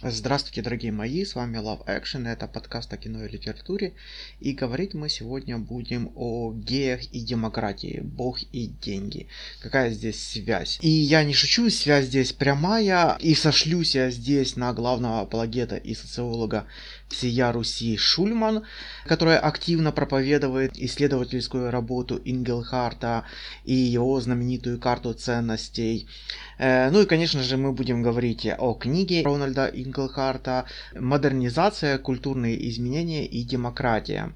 Здравствуйте, дорогие мои, с вами Love Action, это подкаст о кино и литературе, и говорить мы сегодня будем о геях и демократии, бог и деньги. Какая здесь связь? И я не шучу, связь здесь прямая, и сошлюсь я здесь на главного апологета и социолога всея Руси Шульман, которая активно проповедует исследовательскую работу Ингелхарта и его знаменитую карту ценностей. Э, ну и, конечно же, мы будем говорить о книге Рональда Инглхарта «Модернизация, культурные изменения и демократия».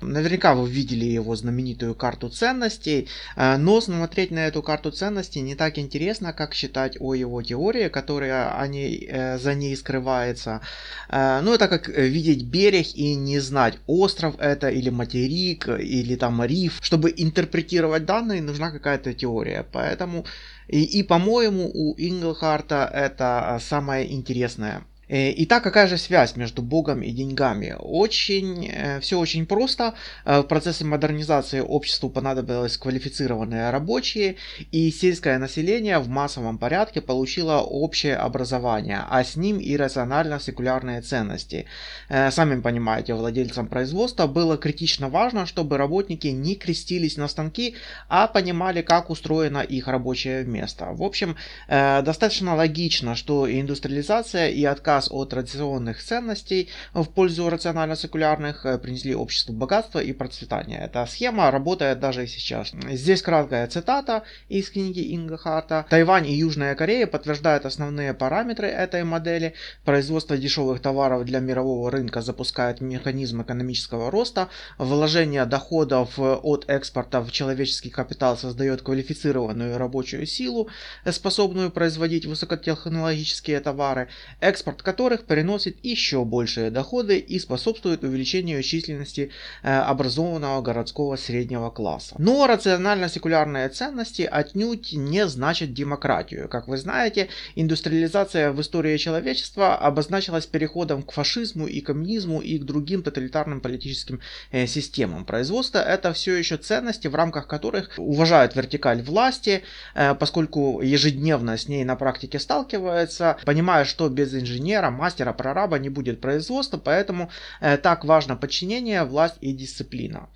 Наверняка вы видели его знаменитую карту ценностей, э, но смотреть на эту карту ценностей не так интересно, как считать о его теории, которая они, э, за ней скрывается. Э, ну, это как видеть берег и не знать, остров это или материк, или там риф. Чтобы интерпретировать данные, нужна какая-то теория. Поэтому и, и по-моему, у Инглхарта это самое интересное. Э, итак, какая же связь между Богом и деньгами? Очень, э, все очень просто. Э, в процессе модернизации обществу понадобилось квалифицированные рабочие, и сельское население в массовом порядке получило общее образование, а с ним и рационально-секулярные ценности. Сами понимаете, владельцам производства было критично важно, чтобы работники не крестились на станки, а понимали, как устроено их рабочее место. В общем, достаточно логично, что индустриализация и отказ отказ от традиционных ценностей в пользу рационально-секулярных э, принесли обществу богатство и процветание. Эта схема работает даже и сейчас. Здесь краткая цитата из книги Инга Харта. Тайвань и Южная Корея подтверждают основные параметры этой модели. Производство дешевых товаров для мирового рынка запускает механизм экономического роста. Вложение доходов от экспорта в человеческий капитал создает квалифицированную рабочую силу, способную производить высокотехнологические товары. Экспорт которых приносит еще большие доходы и способствует увеличению численности э, образованного городского среднего класса. Но рационально-секулярные ценности отнюдь не значат демократию. Как вы знаете, индустриализация в истории человечества обозначилась переходом к фашизму и коммунизму и к другим тоталитарным политическим э, системам. Производство это все еще ценности, в рамках которых уважают вертикаль власти, э, поскольку ежедневно с ней на практике сталкивается, понимая, что без инженера инженера, мастера, прораба не будет производства, поэтому э, так важно подчинение, власть и дисциплина.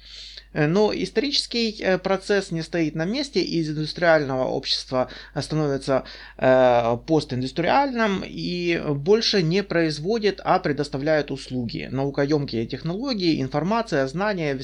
Э, но исторический э, процесс не стоит на месте, из индустриального общества становится постиндустриальным и больше не производит, а предоставляет услуги. Наукоемкие технологии, информация, знания,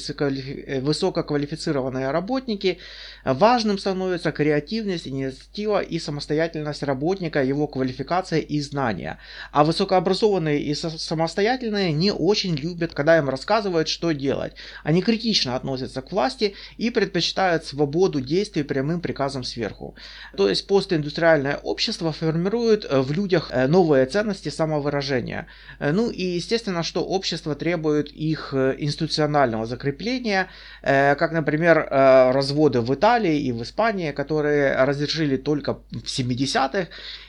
высококвалифицированные работники. Важным становится креативность, инициатива и самостоятельность работника, его квалификация и знания. А высокообразованные и самостоятельные не очень любят, когда им рассказывают, что делать. Они критично относятся к власти и предпочитают свободу действий прямым приказом сверху. То есть постиндустриальное общество формирует э, в людях э, новые ценности самовыражения. Э, ну и естественно, что общество требует их институционального закрепления, как, например, разводы в Италии и в Испании, которые разрешили только в 70-х,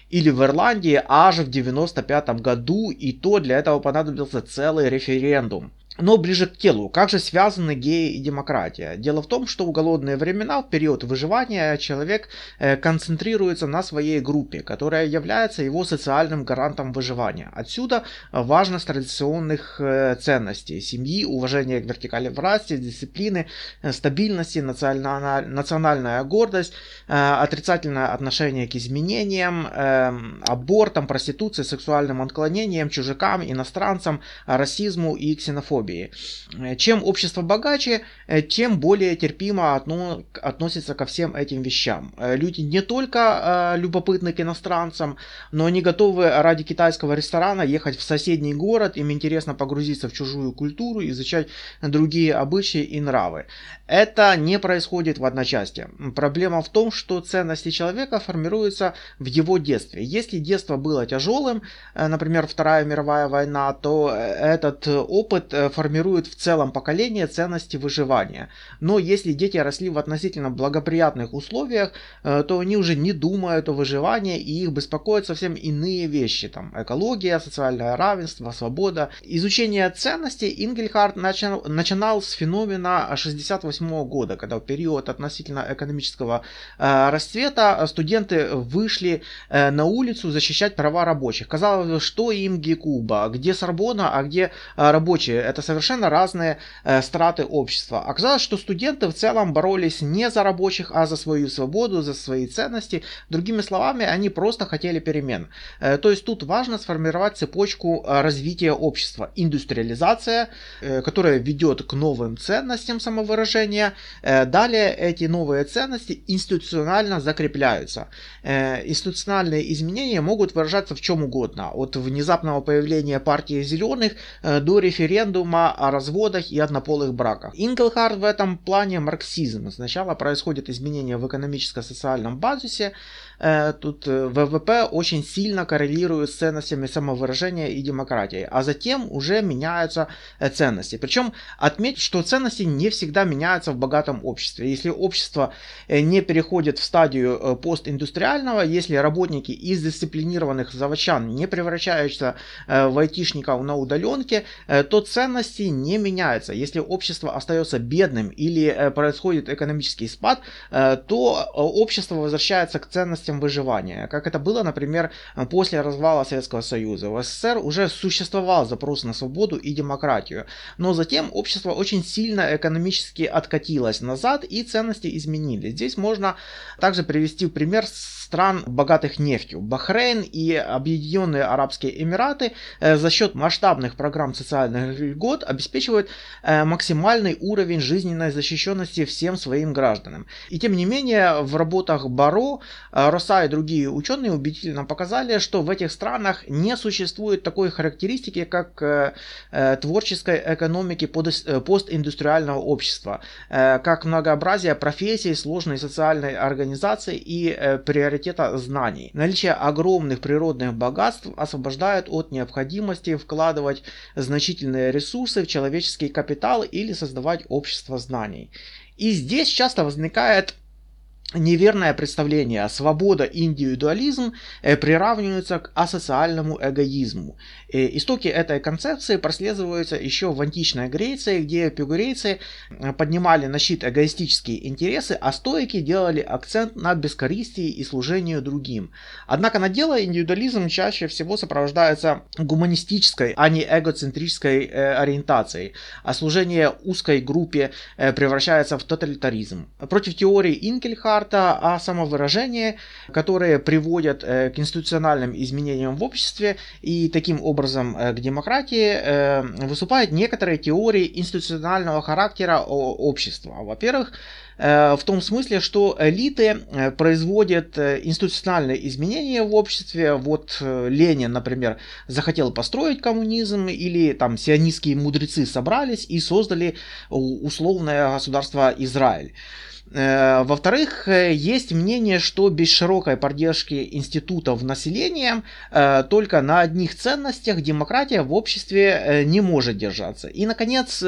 или в Ирландии аж в 95 году, и то для этого понадобился целый референдум. Но ближе к телу. Как же связаны геи и демократия? Дело в том, что в голодные времена, в период выживания, человек э, концентрируется на своей группе, которая является его социальным гарантом выживания. Отсюда важность традиционных э, ценностей, семьи, уважения к вертикали власти, дисциплины, э, стабильности, национальная гордость, отрицательное отношение к изменениям, абортам, проституции, сексуальным отклонениям, чужакам, иностранцам, расизму и ксенофобии. Э, чем общество богаче, э, тем более терпимо отно, относится ко всем этим вещам. Э, люди не только любопытны к иностранцам, но они готовы ради китайского ресторана ехать в соседний город, им интересно погрузиться в чужую культуру, изучать другие обычаи и нравы. Это не происходит в одночасье. Проблема в том, что ценности человека формируются в его детстве. Если детство было тяжелым, например, Вторая мировая война, то этот опыт формирует в целом поколение ценности выживания. Но если дети росли в относительно благоприятных условиях, э, то они уже не думают о выживании и их беспокоят совсем иные вещи. Там экология, социальное равенство, свобода. Изучение ценностей Ингельхард начал, начинал с феномена 68 года, когда в период относительно экономического э, расцвета студенты вышли э, на улицу защищать права рабочих. Казалось бы, что им Гекуба, где Сорбона, а где рабочие. Это совершенно разные страты общества. Оказалось, что студенты в целом боролись не за рабочих, а за свою свободу, за свои ценности. Другими словами, они просто хотели перемен. То есть тут важно сформировать цепочку развития общества. Индустриализация, которая ведет к новым ценностям самовыражения. Далее эти новые ценности институционально закрепляются. Э, институциональные изменения могут выражаться в чем угодно. От внезапного появления партии зеленых э, до референдума о разводах и однополых браках. Инглхард в этом плане марксизм. Сначала происходит изменение в экономическо-социальном базисе, тут э, ВВП очень сильно коррелирует с ценностями самовыражения и демократии, а затем уже меняются э, ценности. Причем отметить, что ценности не всегда меняются в богатом обществе. Если общество не переходит в стадию постиндустриального, если работники из дисциплинированных заводчан не превращаются в айтишников на удаленке, то ценности не меняются. Если общество остается бедным или происходит экономический спад, то общество возвращается к ценностям ценностям выживания, как это было, например, после развала Советского Союза. В СССР уже существовал запрос на свободу и демократию, но затем общество очень сильно экономически откатилось назад и ценности изменились. Здесь можно также привести пример стран, богатых нефтью. Бахрейн и Объединенные Арабские Эмираты э, за счет масштабных программ социальных льгот обеспечивают э, максимальный уровень жизненной защищенности всем своим гражданам. И тем не менее, в работах Баро, э, Роса и другие ученые убедительно показали, что в этих странах не существует такой характеристики, как творческой экономики постиндустриального общества, как многообразие профессий, сложной социальной организации и приоритета знаний. Наличие огромных природных богатств освобождает от необходимости вкладывать значительные ресурсы в человеческий капитал или создавать общество знаний. И здесь часто возникает неверное представление свобода и индивидуализм э, приравниваются к асоциальному эгоизму. И истоки этой концепции прослеживаются еще в античной Греции, где эпикурейцы э, поднимали на щит эгоистические интересы, а стоики делали акцент на бескорыстии и служению другим. Однако на дело индивидуализм чаще всего сопровождается гуманистической, а не эгоцентрической э, ориентацией, а служение узкой группе превращается в тоталитаризм. Против теории Инкельха карта о самовыражении, которые приводят э, к институциональным изменениям в обществе и таким образом э, к демократии, э, выступают некоторые теории институционального характера общества. Во-первых, в том смысле, что элиты производят институциональные изменения в обществе. Вот Ленин, например, захотел построить коммунизм, или там сионистские мудрецы собрались и создали условное государство Израиль. Э, во-вторых, э, есть мнение, что без широкой поддержки институтов населения э, только на одних ценностях демократия в обществе не может держаться. И, наконец,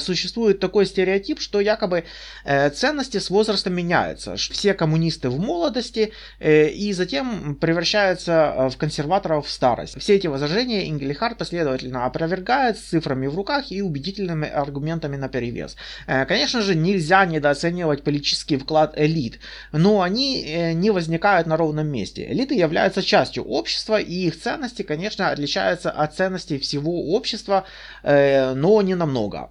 существует такой стереотип, что якобы ценности с возрастом меняются. Все коммунисты в молодости и затем превращаются в консерваторов в старость. Все эти возражения Ингелихард последовательно опровергает с цифрами в руках и убедительными аргументами на перевес. Конечно же, нельзя недооценивать политические политический вклад элит, но они э, не возникают на ровном месте. Элиты являются частью общества, и их ценности, конечно, отличаются от ценностей всего общества, э, но не намного.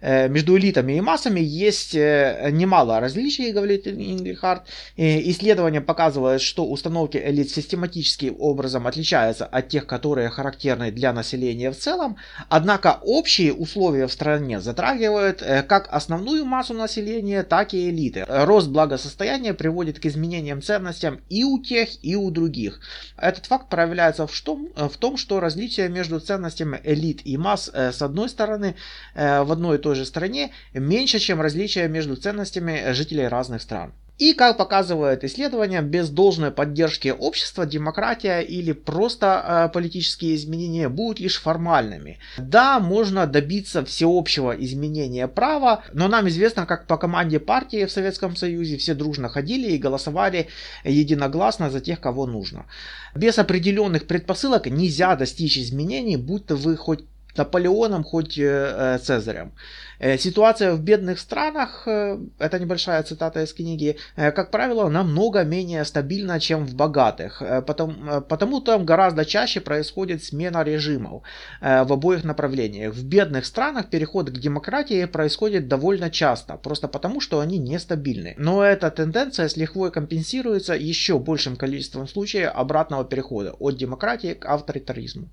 Э, между элитами и массами есть э, немало различий, говорит Ингельхард. Исследования показывают, что установки элит систематическим образом отличаются от тех, которые характерны для населения в целом. Однако общие условия в стране затрагивают э, как основную массу населения, так и элиты. Рост благосостояния приводит к изменениям ценностям и у тех, и у других. Этот факт проявляется в том, в том что различия между ценностями элит и масс с одной стороны в одной и той той же стране меньше, чем различия между ценностями жителей разных стран. И, как показывает исследование, без должной поддержки общества демократия или просто э, политические изменения будут лишь формальными. Да, можно добиться всеобщего изменения права, но нам известно, как по команде партии в Советском Союзе все дружно ходили и голосовали единогласно за тех, кого нужно. Без определенных предпосылок нельзя достичь изменений, будто вы хоть Наполеоном, хоть э, э, Цезарем. Ситуация в бедных странах, это небольшая цитата из книги, как правило, намного менее стабильна, чем в богатых. Потому, потому там гораздо чаще происходит смена режимов в обоих направлениях. В бедных странах переход к демократии происходит довольно часто, просто потому, что они нестабильны. Но эта тенденция с лихвой компенсируется еще большим количеством случаев обратного перехода от демократии к авторитаризму.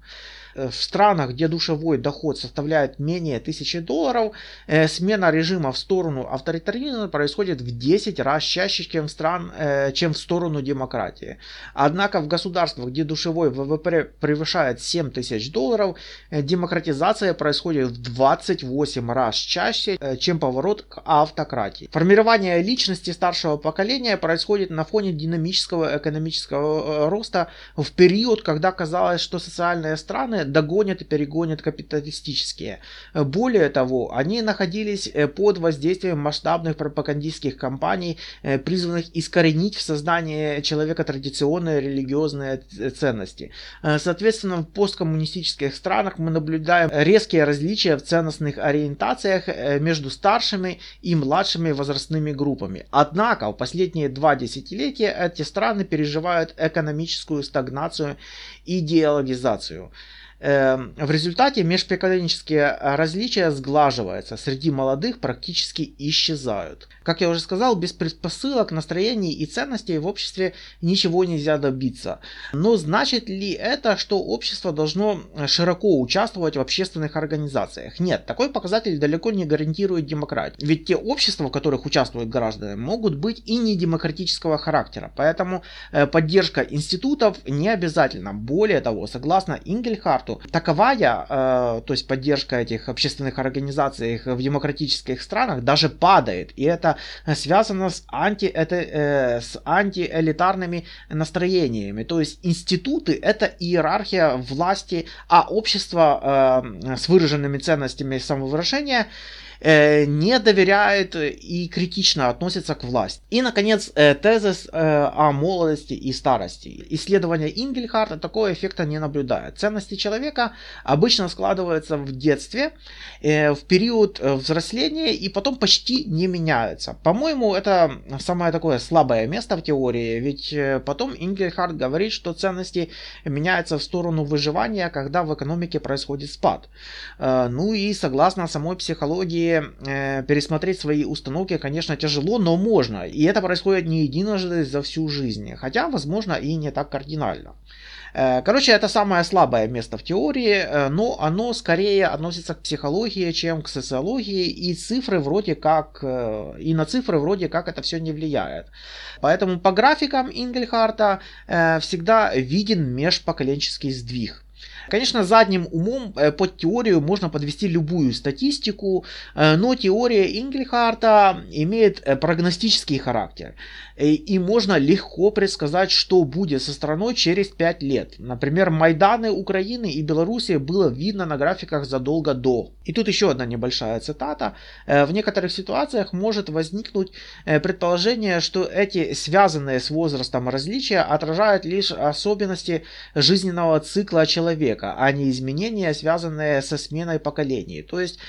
Э, в странах, где душевой доход составляет менее 1000 долларов, э, смена режима в сторону авторитаризма происходит в 10 раз чаще, чем в, стран, э, чем в сторону демократии. Однако в государствах, где душевой ВВП превышает 7000 долларов, демократизация происходит в 28 раз чаще, чем поворот к автократии. Формирование личности старшего поколения происходит на фоне динамического экономического роста в период, когда казалось, что социальные страны догонят и перегонят капиталистические. Более того, они находились э, под воздействием масштабных пропагандистских кампаний, э, призванных искоренить в сознании человека традиционные религиозные ценности. Э, соответственно, в посткоммунистических странах мы наблюдаем резкие различия в ценностных ориентациях между старшими и младшими возрастными группами. Однако в последние два десятилетия эти страны переживают экономическую стагнацию и идеологизацию. Эм, в результате межпоколенческие различия сглаживаются, среди молодых практически исчезают. Как я уже сказал, без предпосылок, настроений и ценностей в обществе ничего нельзя добиться. Но значит ли это, что общество должно широко участвовать в общественных организациях? Нет, такой показатель далеко не гарантирует демократию. Ведь те общества, в которых участвуют граждане, могут быть и не демократического характера. Поэтому э, поддержка институтов не обязательно. Более того, согласно Ингельхарт, факту. Таковая, э, то есть поддержка этих общественных организаций в демократических странах даже падает. И это связано с, анти, это, э, с антиэлитарными настроениями. То есть институты это иерархия власти, а общество э, с выраженными ценностями самовыражения Э, не доверяет и критично относится к власти. И, наконец, э, тезис э, о молодости и старости. Исследования Ингельхарта такого эффекта не наблюдают. Ценности человека обычно складываются в детстве, в период взросления и потом почти не меняются. По-моему, это самое такое слабое место в теории, ведь потом Ингельхарт говорит, что ценности меняются в сторону выживания, когда в экономике происходит спад. Ну и согласно самой психологии, э, пересмотреть свои установки, конечно, тяжело, но можно. И это происходит не единожды за всю жизнь. Хотя, возможно, и не так кардинально. Э, короче, это самое слабое место в теории, э, но оно скорее относится к психологии, чем к социологии, и цифры вроде как, э, и на цифры вроде как это все не влияет. Поэтому по графикам Ингельхарта всегда виден межпоколенческий сдвиг. Конечно, задним умом э, под теорию можно подвести любую статистику, э, но теория Ингельхарта имеет э, прогностический характер. И можно легко предсказать, что будет со страной через 5 лет. Например, Майданы Украины и Беларуси было видно на графиках задолго до. И тут еще одна небольшая цитата. В некоторых ситуациях может возникнуть предположение, что эти связанные с возрастом различия отражают лишь особенности жизненного цикла человека человека, а не изменения, связанные со сменой поколений. То есть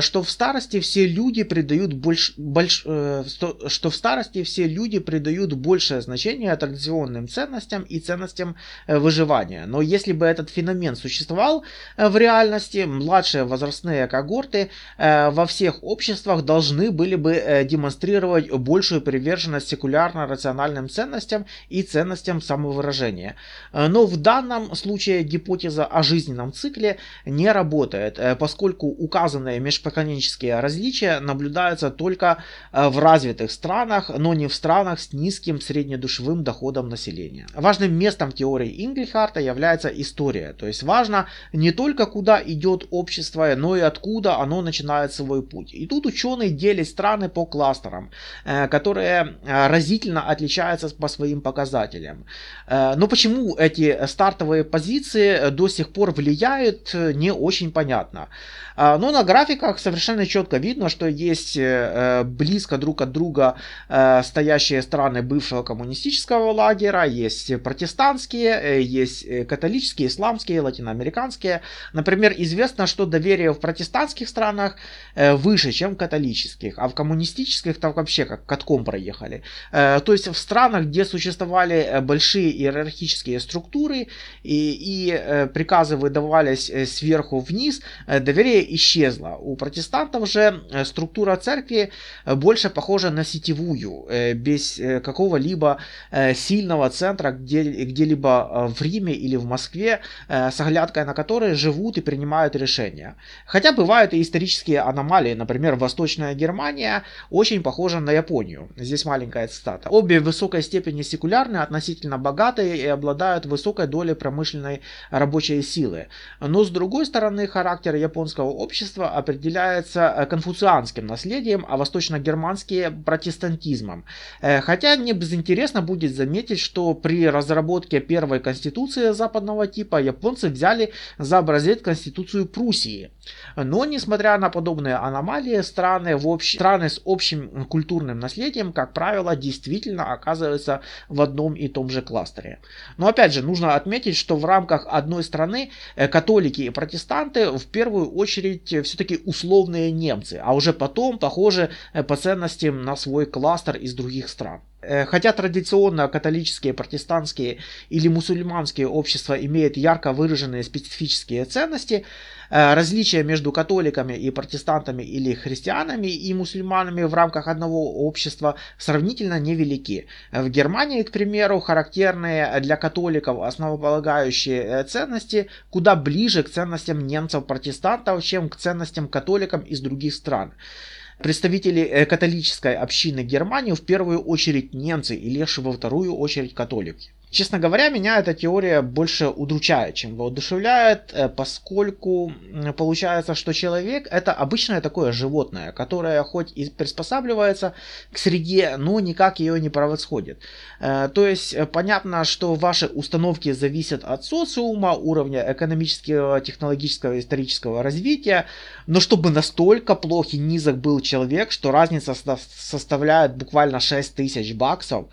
что в старости все люди придают больш, больш, э, что в старости все люди придают большее значение традиционным ценностям и ценностям э, выживания. Но если бы этот феномен существовал в реальности, младшие возрастные когорты во всех обществах должны были бы демонстрировать большую приверженность секулярно-рациональным ценностям и ценностям самовыражения. Но в данном случае гипотеза о жизненном цикле не работает, поскольку указанные межпоколенческие различия наблюдаются только э, в развитых странах, но не в странах с низким среднедушевым доходом населения. Важным местом теории Ингельхарта является история. То есть важно не только куда идет общество, но и откуда оно начинает свой путь. И тут ученые делят страны по кластерам, э, которые э, разительно отличаются по своим показателям. Но почему эти стартовые позиции до сих пор влияют, не очень понятно. Но на графиках совершенно четко видно, что есть э, близко друг от друга э, стоящие страны бывшего коммунистического лагеря, есть протестантские, есть католические, исламские, латиноамериканские. Например, известно, что доверие в протестантских странах выше, чем в католических, а в коммунистических там вообще как катком проехали. То есть в странах, где существовали большие иерархические структуры и, и приказы выдавались сверху вниз, доверие исчезло. У протестантов же э, структура церкви э, больше похожа на сетевую, э, без какого-либо сильного центра где, где-либо в Риме или в Москве, с оглядкой на которые живут и принимают решения. Хотя бывают и исторические аномалии, например, Восточная Германия очень похожа на Японию. Здесь маленькая цитата. Обе в высокой степени секулярны, относительно богатые и обладают высокой долей промышленной рабочей силы. Но с другой стороны, характер японского общества определяется э, конфуцианским наследием, а восточно-германские протестантизмом. Э, хотя не безинтересно будет заметить, что при разработке первой конституции западного типа японцы взяли за образец конституцию Пруссии. Но, несмотря на подобные аномалии, страны, в общ... страны с общим культурным наследием, как правило, действительно оказываются в одном и том же кластере. Но опять же, нужно отметить, что в рамках одной страны э, католики и протестанты в первую очередь все-таки условные немцы, а уже потом, похоже, э, по ценностям на свой кластер из других стран. Э, хотя традиционно католические, протестантские или мусульманские общества имеют ярко выраженные специфические ценности, э, различия между католиками и протестантами или христианами и мусульманами в рамках одного общества сравнительно невелики. В Германии, к примеру, характерные для католиков основополагающие ценности куда ближе к ценностям немцев-протестантов, чем к ценностям католикам из других стран. Представители э, католической общины Германии в первую очередь немцы и лишь во вторую очередь католики. Честно говоря, меня эта теория больше удручает, чем воодушевляет, э, поскольку получается, что человек это обычное такое животное, которое хоть и приспосабливается к среде, но никак ее не превосходит. Э, то есть э, понятно, что ваши установки зависят от социума, уровня экономического, технологического, исторического развития, но чтобы настолько плохий низок был человек, что разница составляет буквально 6 тысяч баксов,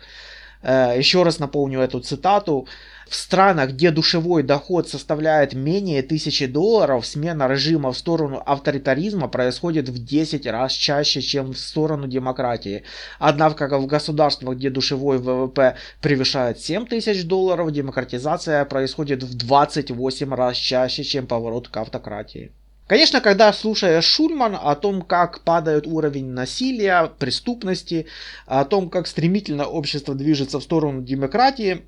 еще раз напомню эту цитату. В странах, где душевой доход составляет менее тысячи долларов, смена режима в сторону авторитаризма происходит в 10 раз чаще, чем в сторону демократии. Однако в государствах, где душевой ВВП превышает 7 тысяч долларов, демократизация происходит в 28 раз чаще, чем поворот к автократии. Конечно, когда слушаешь Шульман о том, как падает уровень насилия, преступности, о том, как стремительно общество движется в сторону демократии,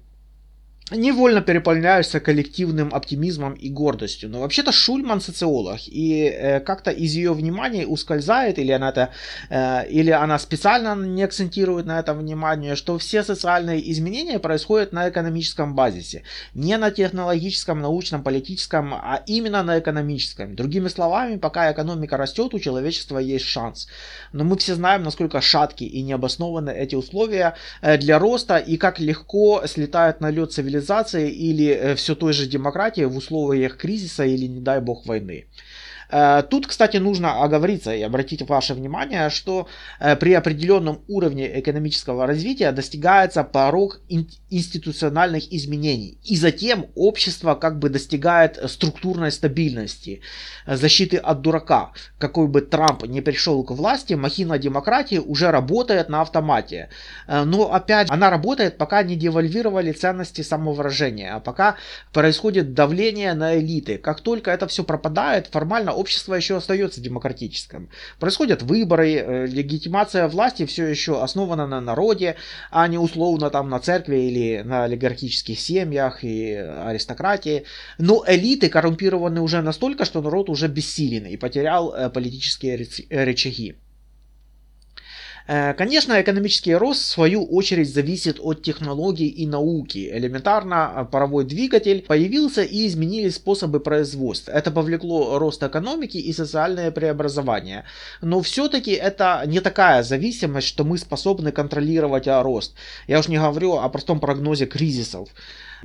невольно переполняешься коллективным оптимизмом и гордостью. Но вообще-то Шульман социолог, и э, как-то из ее внимания ускользает, или она, это, э, или она специально не акцентирует на этом внимание, что все социальные изменения происходят на экономическом базисе. Не на технологическом, научном, политическом, а именно на экономическом. Другими словами, пока экономика растет, у человечества есть шанс. Но мы все знаем, насколько шатки и необоснованы эти условия э, для роста, и как легко слетает на лед цивилизации цивилизации или э, все той же демократии в условиях кризиса или, не дай бог, войны. Э, тут, кстати, нужно оговориться и обратить ваше внимание, что э, при определенном уровне экономического развития достигается порог институциональных изменений. И затем общество как бы достигает структурной стабильности, защиты от дурака. Какой бы Трамп не пришел к власти, махина демократии уже работает на автомате. Э, но опять она работает, пока не девальвировали ценности самовыражения, а пока происходит давление на элиты. Как только это все пропадает, формально общество еще остается демократическим. Происходят выборы, э, легитимация власти все еще основана на народе, а не условно там на церкви или на олигархических семьях и аристократии. Но элиты коррумпированы уже настолько, что народ уже бессилен и потерял э, политические рычаги. Э, конечно, экономический рост в свою очередь зависит от технологий и науки. Элементарно э, паровой двигатель появился и изменились способы производства. Это повлекло рост экономики и социальное преобразование. Но все-таки это не такая зависимость, что мы способны контролировать рост. Я уж не говорю о простом прогнозе кризисов.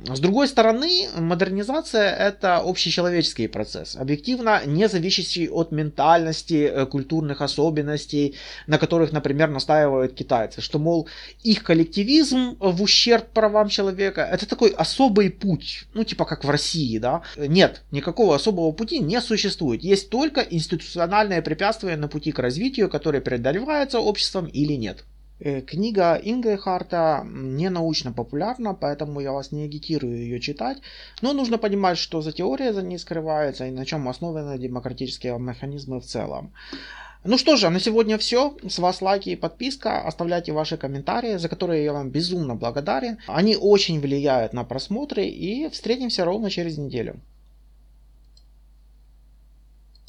С другой стороны, модернизация это общечеловеческий процесс, объективно не зависящий от ментальности, э, культурных особенностей, на которых, например, настаивают китайцы, что, мол, их коллективизм в ущерб правам человека это такой особый путь, ну типа как в России, да? Нет, никакого особого пути не существует, есть только институциональные препятствия на пути к развитию, которые преодолеваются обществом или нет. Э, книга Ингельхарта не научно популярна, поэтому я вас не агитирую ее читать. Но нужно понимать, что за теория за ней скрывается и на чем основаны демократические механизмы в целом. Ну что же, на сегодня все. С вас лайки и подписка. Оставляйте ваши комментарии, за которые я вам безумно благодарен. Они очень влияют на просмотры. И встретимся ровно через неделю.